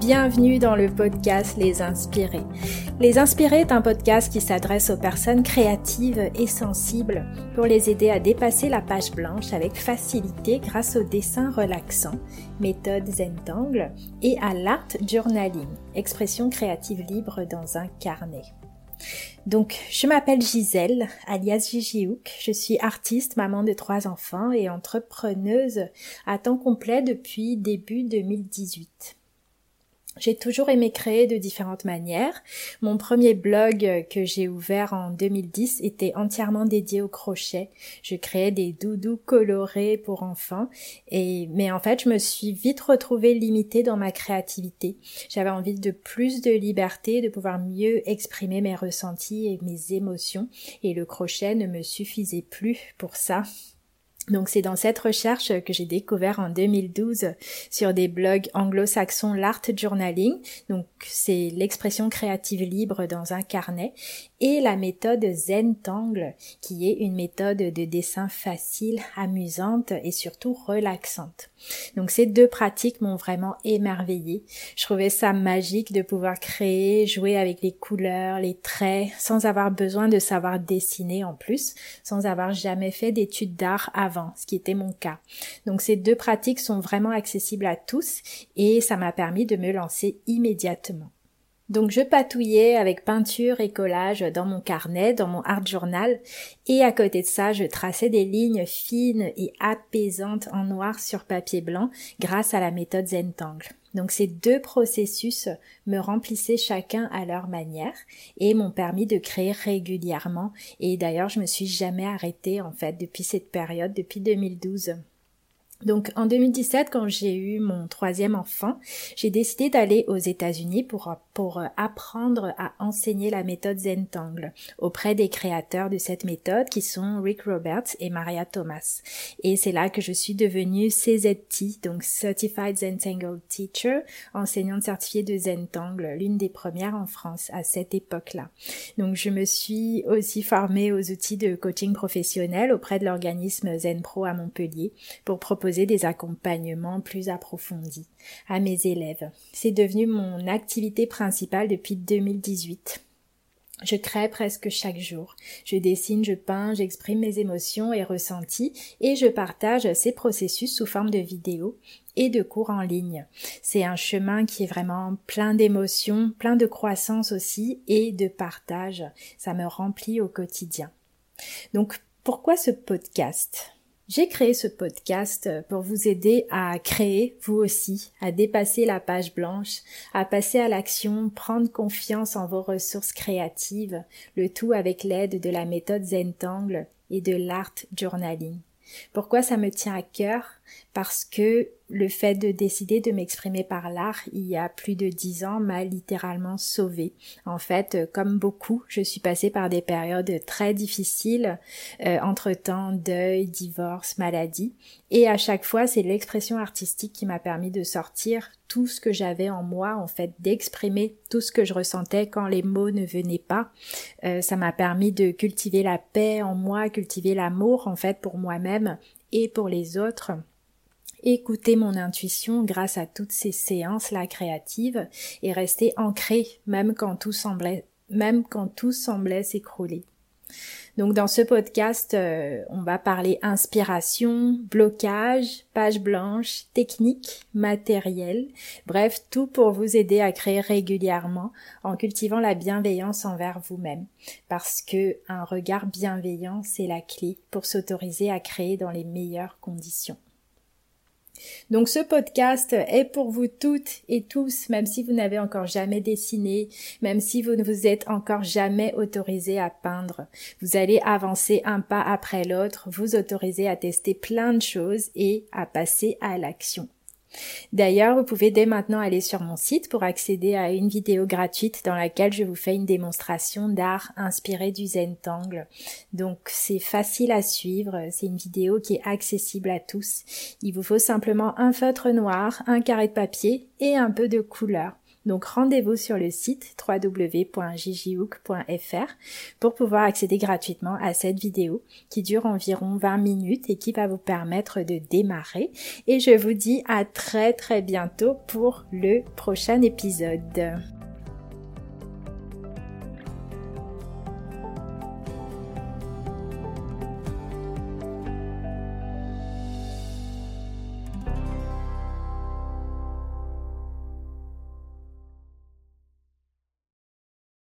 bienvenue dans le podcast Les Inspirés. Les Inspirés est un podcast qui s'adresse aux personnes créatives et sensibles pour les aider à dépasser la page blanche avec facilité grâce au dessin relaxant, méthode Zentangle et à l'art journaling, expression créative libre dans un carnet. Donc, je m'appelle Gisèle, alias Gigi Je suis artiste, maman de trois enfants et entrepreneuse à temps complet depuis début 2018. J'ai toujours aimé créer de différentes manières. Mon premier blog que j'ai ouvert en 2010 était entièrement dédié au crochet. Je créais des doudous colorés pour enfants et mais en fait, je me suis vite retrouvée limitée dans ma créativité. J'avais envie de plus de liberté, de pouvoir mieux exprimer mes ressentis et mes émotions et le crochet ne me suffisait plus pour ça. Donc c'est dans cette recherche que j'ai découvert en 2012 sur des blogs anglo-saxons l'art journaling. Donc c'est l'expression créative libre dans un carnet et la méthode Zentangle qui est une méthode de dessin facile, amusante et surtout relaxante. Donc ces deux pratiques m'ont vraiment émerveillée. Je trouvais ça magique de pouvoir créer, jouer avec les couleurs, les traits sans avoir besoin de savoir dessiner en plus, sans avoir jamais fait d'études d'art avant, ce qui était mon cas. Donc ces deux pratiques sont vraiment accessibles à tous et ça m'a permis de me lancer immédiatement. Donc je patouillais avec peinture et collage dans mon carnet, dans mon art journal, et à côté de ça, je traçais des lignes fines et apaisantes en noir sur papier blanc grâce à la méthode Zentangle. Donc ces deux processus me remplissaient chacun à leur manière et m'ont permis de créer régulièrement. Et d'ailleurs, je me suis jamais arrêtée en fait depuis cette période, depuis 2012. Donc en 2017, quand j'ai eu mon troisième enfant, j'ai décidé d'aller aux États-Unis pour, pour apprendre à enseigner la méthode Zentangle auprès des créateurs de cette méthode qui sont Rick Roberts et Maria Thomas. Et c'est là que je suis devenue CZT, donc Certified Zentangle Teacher, enseignante certifiée de Zentangle, l'une des premières en France à cette époque-là. Donc je me suis aussi formée aux outils de coaching professionnel auprès de l'organisme ZenPro à Montpellier pour proposer des accompagnements plus approfondis à mes élèves. C'est devenu mon activité principale depuis 2018. Je crée presque chaque jour. Je dessine, je peins, j'exprime mes émotions et ressentis et je partage ces processus sous forme de vidéos et de cours en ligne. C'est un chemin qui est vraiment plein d'émotions, plein de croissance aussi et de partage. Ça me remplit au quotidien. Donc pourquoi ce podcast? J'ai créé ce podcast pour vous aider à créer, vous aussi, à dépasser la page blanche, à passer à l'action, prendre confiance en vos ressources créatives, le tout avec l'aide de la méthode Zentangle et de l'art journaling. Pourquoi ça me tient à cœur? Parce que le fait de décider de m'exprimer par l'art il y a plus de dix ans m'a littéralement sauvée. En fait, euh, comme beaucoup, je suis passée par des périodes très difficiles, euh, entre temps deuil, divorce, maladie, et à chaque fois c'est l'expression artistique qui m'a permis de sortir tout ce que j'avais en moi, en fait, d'exprimer tout ce que je ressentais quand les mots ne venaient pas. Euh, ça m'a permis de cultiver la paix en moi, cultiver l'amour en fait pour moi-même et pour les autres écouter mon intuition grâce à toutes ces séances-là créatives et rester ancré même quand tout semblait, même quand tout semblait s'écrouler. Donc dans ce podcast, euh, on va parler inspiration, blocage, page blanche, technique, matériel, bref, tout pour vous aider à créer régulièrement en cultivant la bienveillance envers vous-même. Parce que un regard bienveillant, c'est la clé pour s'autoriser à créer dans les meilleures conditions. Donc ce podcast est pour vous toutes et tous, même si vous n'avez encore jamais dessiné, même si vous ne vous êtes encore jamais autorisé à peindre. Vous allez avancer un pas après l'autre, vous autoriser à tester plein de choses et à passer à l'action. D'ailleurs, vous pouvez dès maintenant aller sur mon site pour accéder à une vidéo gratuite dans laquelle je vous fais une démonstration d'art inspiré du Zentangle. Donc c'est facile à suivre, c'est une vidéo qui est accessible à tous. Il vous faut simplement un feutre noir, un carré de papier et un peu de couleur. Donc rendez-vous sur le site www.gigihook.fr pour pouvoir accéder gratuitement à cette vidéo qui dure environ 20 minutes et qui va vous permettre de démarrer. Et je vous dis à très très bientôt pour le prochain épisode.